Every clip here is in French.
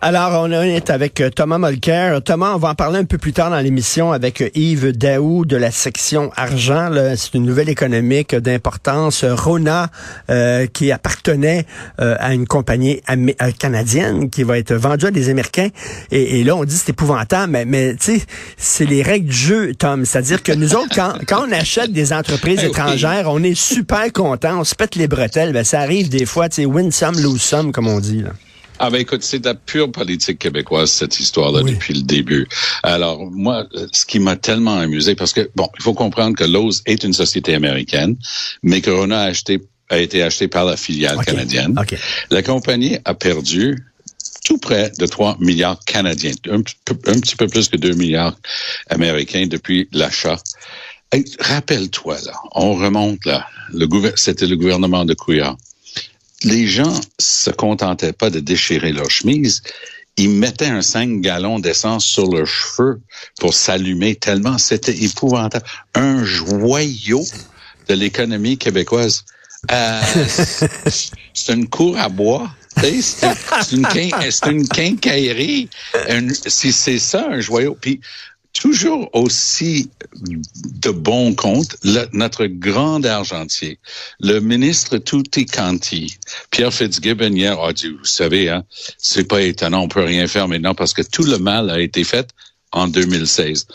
Alors, on est avec euh, Thomas Molker. Thomas, on va en parler un peu plus tard dans l'émission avec euh, Yves Daou de la section argent. C'est une nouvelle économique d'importance. Rona, euh, qui appartenait à une compagnie canadienne qui va être vendue à des Américains. Et, là, on dit c'est épouvantable, mais, mais tu sais, c'est les règles du jeu, Tom. C'est-à-dire que nous autres, quand, quand on achète des entreprises étrangères, on est super contents, on se pète les bretelles. Ben, ça arrive des fois, tu sais, win some, lose some, comme on dit. Là. Ah ben écoute, c'est de la pure politique québécoise cette histoire-là depuis le début. Alors moi, ce qui m'a tellement amusé, parce que bon, il faut comprendre que Lowe's est une société américaine, mais que Rona a acheté a été acheté par la filiale canadienne. La compagnie a perdu tout près de 3 milliards canadiens, un, petit peu plus que 2 milliards américains depuis l'achat. Rappelle-toi, là, on remonte là, le c'était le gouvernement de Couillard les gens se contentaient pas de déchirer leur chemise, ils mettaient un 5 gallons d'essence sur leurs cheveux pour s'allumer tellement c'était épouvantable. Un joyau de l'économie québécoise. Euh, c'est une cour à bois. C'est une, une, quincaillerie. Si c'est ça, un joyau. Puis toujours aussi de bon compte notre grand argentier, le ministre Tutti Canti, Pierre Fitzgibbon hier a dit, vous savez, hein, c'est pas étonnant, on peut rien faire maintenant parce que tout le mal a été fait en 2016.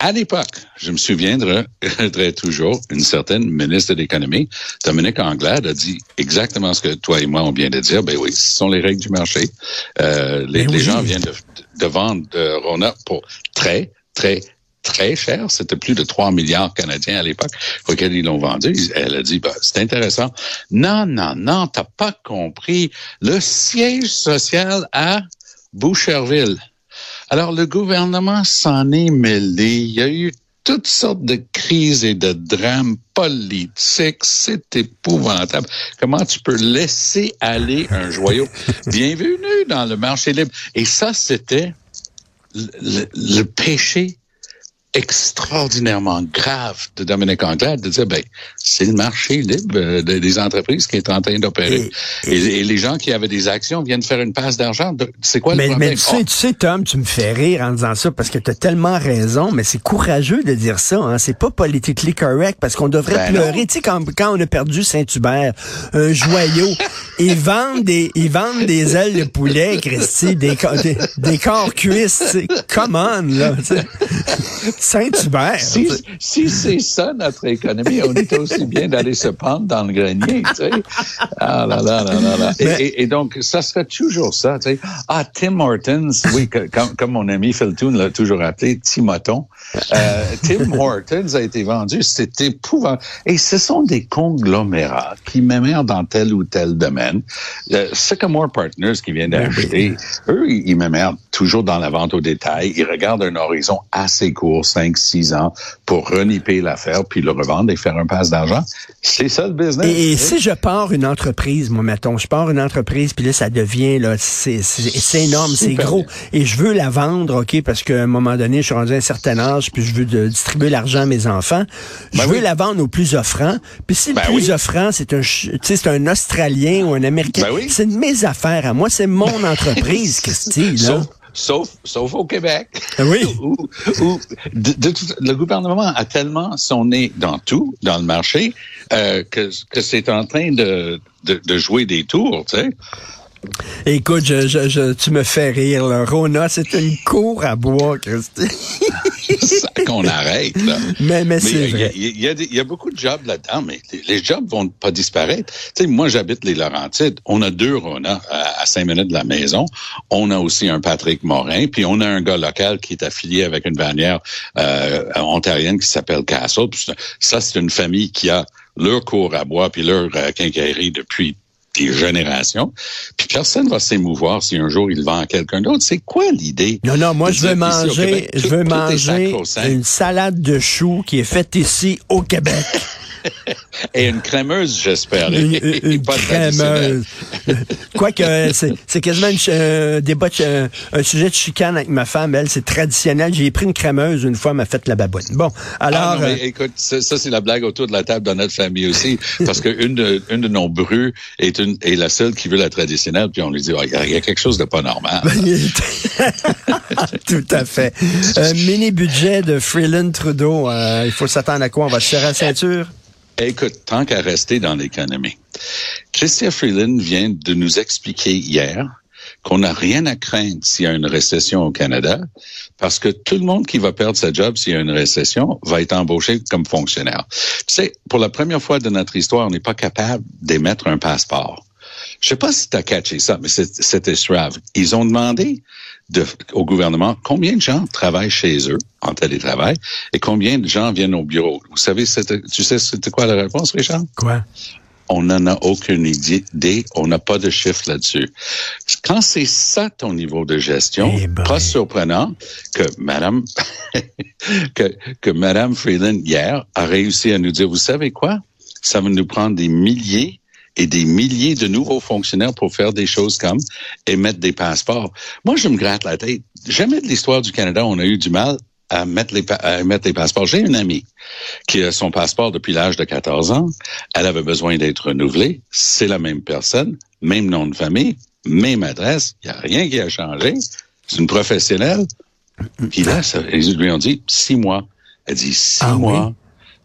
À l'époque, je me souviendrai toujours, une certaine ministre de l'économie, Dominique Anglade, a dit exactement ce que toi et moi on vient de dire. Ben oui, ce sont les règles du marché. Euh, les, ben gens viennent de, de vendre de Rona pour très, très, très cher. C'était plus de 3 milliards canadiens à l'époque auxquels ils l'ont vendu. Elle a dit, bah, c'est intéressant. Non, non, non, t'as pas compris. Le siège social à Boucherville. Alors, le gouvernement s'en est mêlé. Il y a eu toutes sortes de crises et de drames politiques. C'est épouvantable. Comment tu peux laisser aller un joyau? Bienvenue dans le marché libre? Et ça, c'était le, péché extraordinairement grave de Dominique Anglade de dire ben c'est le marché libre euh, des entreprises qui est en train d'opérer. Et, les gens qui avaient des actions viennent faire une passe d'argent. C'est quoi le problème? mais tu sais, tu sais Tom tu me fais rire en disant ça parce que tu as tellement raison mais c'est courageux de dire ça hein. c'est pas politically correct parce qu'on devrait ben pleurer. tu sais quand, quand on a perdu Saint-Hubert un joyau ils vendent des ils vendent des ailes de poulet Christy des des, des corps cuisses come on là Saint-Hubert. Si, si c'est ça notre économie, on est aussi bien d'aller se pendre dans le grenier, tu sais. Ah là là là là là. Et, et, donc, ça serait toujours ça, tu sais. Ah, Tim Hortons, oui, comme, comme mon ami Phil Toon l'a toujours appelé, Timoton. Euh, Tim Hortons a été vendu, c'est épouvantable. Et ce sont des conglomérats qui m'aimèrent dans tel ou tel domaine. Euh, Sycamore Partners qui vient ben d'acheter, eux, ils m'aimèrent toujours dans la vente au détail. Ils regardent un horizon assez court, 5, 6 ans, pour reniper l'affaire, puis le revendre et faire un passe d'argent. C'est ça le business. Et, si je pars une entreprise, moi, mettons, je pars une entreprise, puis là, ça devient, là, c'est énorme, c'est gros, et je veux la vendre, OK, parce qu'à un moment donné, je suis rendu à un certain âge, puis je veux de, distribuer l'argent à mes enfants. Je ben veux la vendre au plus offrant. Puis si le ben plus offrant, c'est un, c'est un Australien ou un Américain, ben c'est de mes affaires à moi, c'est mon entreprise, Christy, là. Sauf, sauf au Québec. Ah oui. où, le gouvernement a tellement son nez dans tout, dans le marché, euh, que, que c'est en train de, de, de, jouer des tours, tu sais. Écoute, je, je, tu me fais rire. Là. Rona, c'est une cour à bois, Christy. ça qu'on arrête. Là. Mais, mais, c'est vrai. Il y, y, a beaucoup de jobs là-dedans, mais les, jobs vont pas disparaître. Tu sais, moi, j'habite les Laurentides. On a deux Rona à, cinq minutes de la maison. On a aussi un Patrick Morin, puis on a un gars local qui est affilié avec une bannière euh, ontarienne qui s'appelle Castle. Ça, c'est une famille qui a leur cour à bois puis leur euh, quincaillerie depuis des générations. Puis personne va s'émouvoir si un jour il vend à quelqu'un d'autre. C'est quoi l'idée? Non, non, moi je veux manger, je veux manger une salade de choux qui est faite ici au Québec. Et une crémeuse, j'espère. Une, une crémeuse. Quoique, c'est quasiment un euh, débat, euh, un sujet de chicane avec ma femme. Elle, c'est traditionnel. J'ai pris une crémeuse une fois, m'a fait la baboune. Bon, alors... Ah mais, écoute, ça, c'est la blague autour de la table dans notre famille aussi. parce qu'une de, une de nos brues est, une, est la seule qui veut la traditionnelle. Puis on lui dit, il y, a quelque chose de pas normal. Tout à fait. mini budget de Freeland Trudeau. il faut s'attendre à quoi? On va se serrer la ceinture? Écoute, tant qu'à rester dans l'économie, Christian Freeland vient de nous expliquer hier qu'on n'a rien à craindre s'il y a une récession au Canada, parce que tout le monde qui va perdre sa job s'il y a une récession va être embauché comme fonctionnaire. Tu sais, pour la première fois de notre histoire, on n'est pas capable d'émettre un passeport. Je sais pas si tu catché ça, mais c'était suave. Ils ont demandé de, au gouvernement combien de gens travaillent chez eux en télétravail et combien de gens viennent au bureau? Vous savez, tu sais c'était quoi la réponse, Richard? Quoi? On n'en a aucune idée. On n'a pas de chiffre là-dessus. Quand c'est ça ton niveau de gestion, eh ben. pas surprenant que Madame que, que Madame Freeland hier a réussi à nous dire, vous savez quoi? Ça va nous prendre des milliers et des milliers de nouveaux fonctionnaires pour faire des choses comme émettre des passeports. Moi, je me gratte la tête. Jamais de l'histoire du Canada, on a eu du mal à mettre les, à mettre les passeports. J'ai une amie qui a son passeport depuis l'âge de 14 ans. Elle avait besoin d'être renouvelée. C'est la même personne, même nom de famille, même adresse. Il n'y a rien qui a changé. C'est une professionnelle. Puis là, ça, ils lui ont dit six mois. Elle dit six ah mois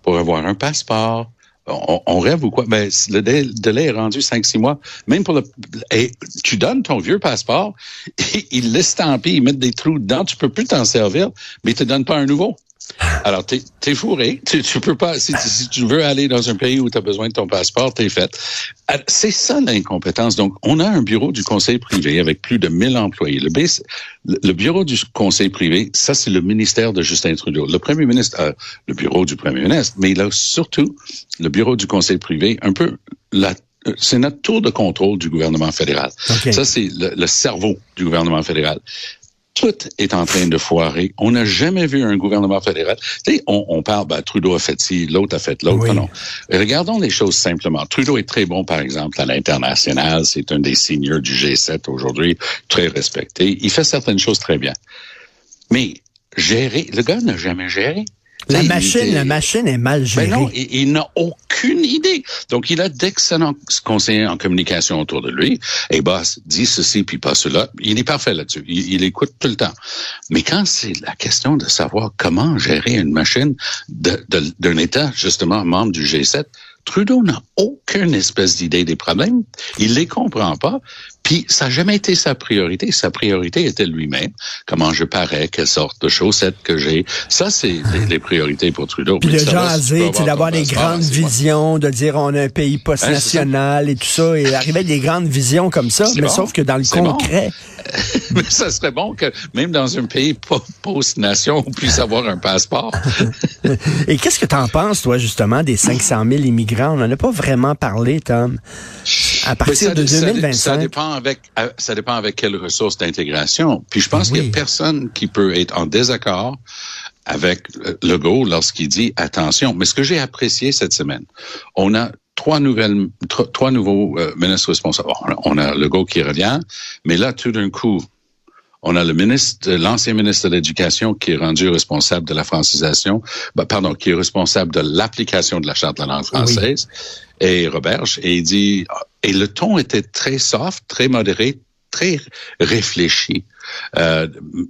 pour avoir un passeport on, rêve ou quoi? Ben, le délai est rendu 5-6 mois. Même pour le... Et tu donnes ton vieux passeport, et ils l'estampent, ils mettent des trous dedans, tu peux plus t'en servir, mais ils te donnent pas un nouveau. Alors, t'es es fourré. Tu, tu peux pas. Si, tu veux aller dans un pays où tu as besoin de ton passeport, t'es fait. Euh, c'est ça l'incompétence. Donc, on a un bureau du conseil privé avec plus de 1000 employés. Le, le bureau du conseil privé, ça, c'est le ministère de Justin Trudeau. Le premier ministre a le bureau du premier ministre, mais il a surtout le bureau du conseil privé, un peu la c'est notre tour de contrôle du gouvernement fédéral. Ça, c'est le, le, cerveau du gouvernement fédéral tout est en train de foirer. On n'a jamais vu un gouvernement fédéral. Tu sais, on, on parle, ben, Trudeau a fait ci, l'autre a fait l'autre. Non. Regardons les choses simplement. Trudeau est très bon, par exemple, à l'international. C'est un des seniors du G7 aujourd'hui, très respecté. Il fait certaines choses très bien. Mais gérer, le gars n'a jamais géré. La machine, la machine est mal gérée. Mais non, il, n'a aucune idée. Donc, il a d'excellents conseillers en communication autour de lui. Et boss, dit ceci puis pas cela. Il est parfait là-dessus. Il, écoute tout le temps. Mais quand c'est la question de savoir comment gérer une machine d'un État, justement, membre du G7, Trudeau n'a aucune espèce d'idée des problèmes. Il les comprend pas. Puis ça n'a jamais été sa priorité. Sa priorité était lui-même. Comment je parais, quelle sorte de chaussettes que j'ai. Ça, c'est les, priorités pour Trudeau. Puis de jaser, d'avoir des grandes visions, de dire on a un pays post-national et tout ça, et arriver avec des grandes visions comme ça. Mais sauf que dans le concret, mais ça serait bon que même dans un pays post-nation, on puisse avoir un passeport. Et qu'est-ce que tu en penses, toi, justement, des 500 000 immigrants? On n'en a pas vraiment parlé, Tom. À partir de 2025. Ça, dépend avec, euh, ça dépend avec quelles ressources d'intégration. Puis je pense qu'il n'y a personne qui peut être en désaccord avec Legault lorsqu'il dit attention. Mais ce que j'ai apprécié cette semaine, on a trois nouvelles, trois nouveaux euh, ministres responsables. On a Legault qui revient, mais là, tout d'un coup, on a le ministre, l'ancien ministre de l'Éducation qui est rendu responsable de la francisation, ben, pardon, qui est responsable de l'application de la charte de la langue française, et Roberge, et il dit, et le ton était très soft, très modéré, très réfléchi. Euh,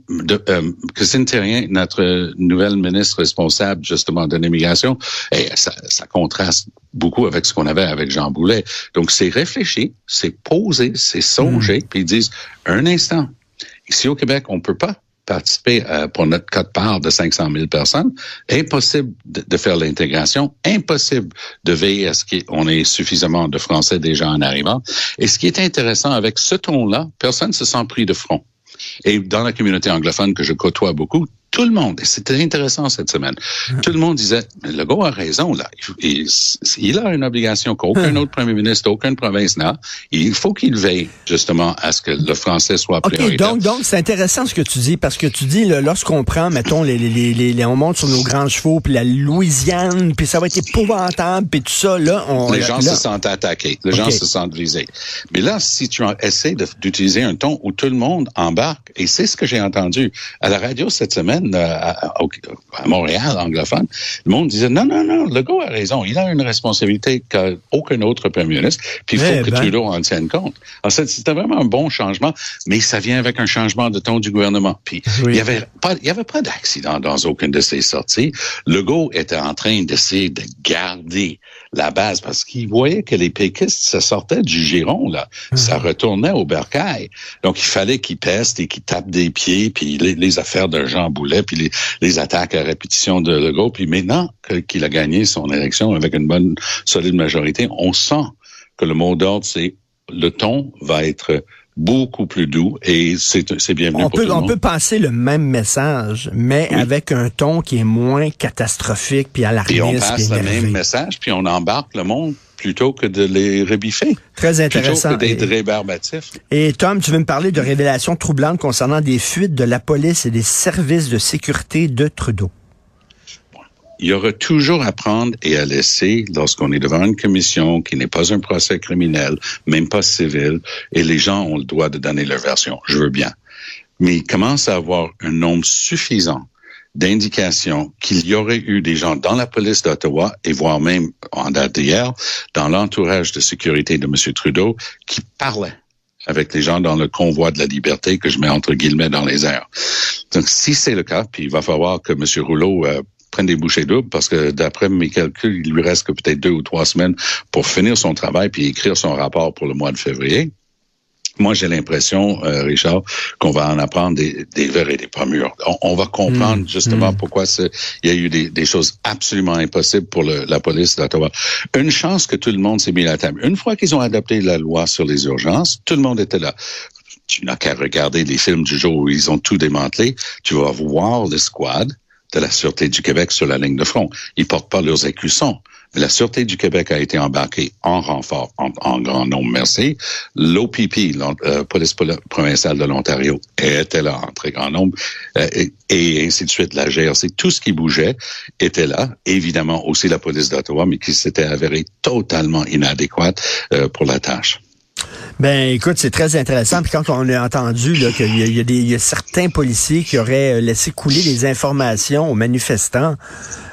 de, euh, Christine Terrien, notre nouvelle ministre responsable justement de l'immigration, et ça, ça, contraste beaucoup avec ce qu'on avait avec Jean Boulet. Donc c'est réfléchi, c'est posé, c'est songé, mm. puis ils disent un instant. Ici au Québec, on peut pas participer euh, pour notre code part de 500 000 personnes. Impossible de, faire l'intégration, impossible de veiller à ce qu'on ait suffisamment de Français déjà en arrivant. Et ce qui est intéressant avec ce ton-là, personne ne se sent pris de front. Et dans la communauté anglophone que je côtoie beaucoup, tout le monde, et c'était intéressant cette semaine, tout le monde disait, Legault a raison, là. Il, il a une obligation qu'aucun autre premier ministre, aucune province n'a. Il faut qu'il veille, justement, à ce que le français soit prioritaire. OK, donc, donc c'est intéressant ce que tu dis, parce que tu dis, lorsqu'on prend, mettons, les, les, les, on monte sur nos grands chevaux, puis la Louisiane, puis ça va être épouvantable, puis tout ça, là, on... Les gens se sentent attaqués, les gens se sentent visés. Mais là, si tu essaies d'utiliser un ton où tout le monde embarque, et c'est ce que j'ai entendu à la radio cette semaine, euh, à, Montréal, anglophone, le monde disait non, non, non, Legault a raison. Il a une responsabilité qu'aucun autre premier ministre, puis il faut eh que ben. Trudeau en tienne compte. Alors, c'était vraiment un bon changement, mais ça vient avec un changement de ton du gouvernement. Puis il n'y avait pas, il y avait pas d'accident dans aucune de ces sorties. Legault était en train d'essayer de garder la base parce qu'il voyait que les péquistes, ça sortait du giron, là. Ah. Ça retournait au bercail. Donc, il fallait qu'il peste et qu'il tape des pieds, puis les, affaires de Jean Boulet, puis les, attaques à répétition de Legault. Puis maintenant qu'il a gagné son élection avec une bonne, solide majorité, on sent que le mot d'ordre, c'est le ton va être beaucoup plus doux et c'est bienvenu on pour peut, tout le On peut passer le même message, mais avec un ton qui est moins catastrophique puis alarmiste. Puis on passe le même message, puis on embarque le monde plutôt que de les rebiffer. Très intéressant. Plutôt que d'être rébarbatif. Et Tom, tu veux me parler de révélations troublantes concernant des fuites de la police et des services de sécurité de Trudeau il y aura toujours à prendre et à laisser lorsqu'on est devant une commission qui n'est pas un procès criminel, même pas civil, et les gens ont le droit de donner leur version. Je veux bien. Mais il commence à avoir un nombre suffisant d'indications qu'il y aurait eu des gens dans la police d'Ottawa et voire même en date d'hier, dans l'entourage de sécurité de M. Trudeau, qui parlaient avec les gens dans le convoi de la liberté que je mets entre guillemets dans les airs. Donc, si c'est le cas, puis il va falloir que M. Rouleau euh, prenne des bouchées doubles parce que d'après mes calculs, il lui reste que peut-être deux ou trois semaines pour finir son travail puis écrire son rapport pour le mois de février. Moi, j'ai l'impression, euh, Richard, qu'on va en apprendre des, des verres et des pommures. On, va comprendre mmh. justement mmh. pourquoi il y a eu des, choses absolument impossibles pour la police d'Ottawa. Une chance que tout le monde s'est mis à la table. Une fois qu'ils ont adopté la loi sur les urgences, tout le monde était là tu n'as qu'à regarder les films du jour où ils ont tout démantelé. Tu vas voir le squad de la Sûreté du Québec sur la ligne de front. Ils portent pas leurs écussons. La Sûreté du Québec a été embarquée en renfort, en, grand nombre, merci. L'OPP, la euh, police provinciale de l'Ontario, était là en très grand nombre, euh, et, ainsi de suite. La GRC, tout ce qui bougeait était là. Évidemment, aussi la police d'Ottawa, mais qui s'était avérée totalement inadéquate euh, pour la tâche. Ben, écoute, c'est très intéressant. Puis quand on a entendu qu'il y, a, y a certains policiers qui auraient euh, laissé couler des informations aux manifestants.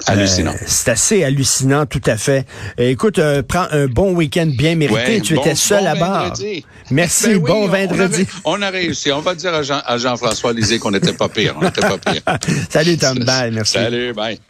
Hallucinant. Euh, c'est assez hallucinant, tout à fait. Euh, écoute, prends un bon week-end bien mérité. tu étais seul à bord. Merci, ben bon vendredi. On a, réussi. On va dire à, Jean, à Jean-François Lisée qu'on n'était pas pire. On n'était pas pire. Salut Tom. Bye. Merci. Salut. Bye.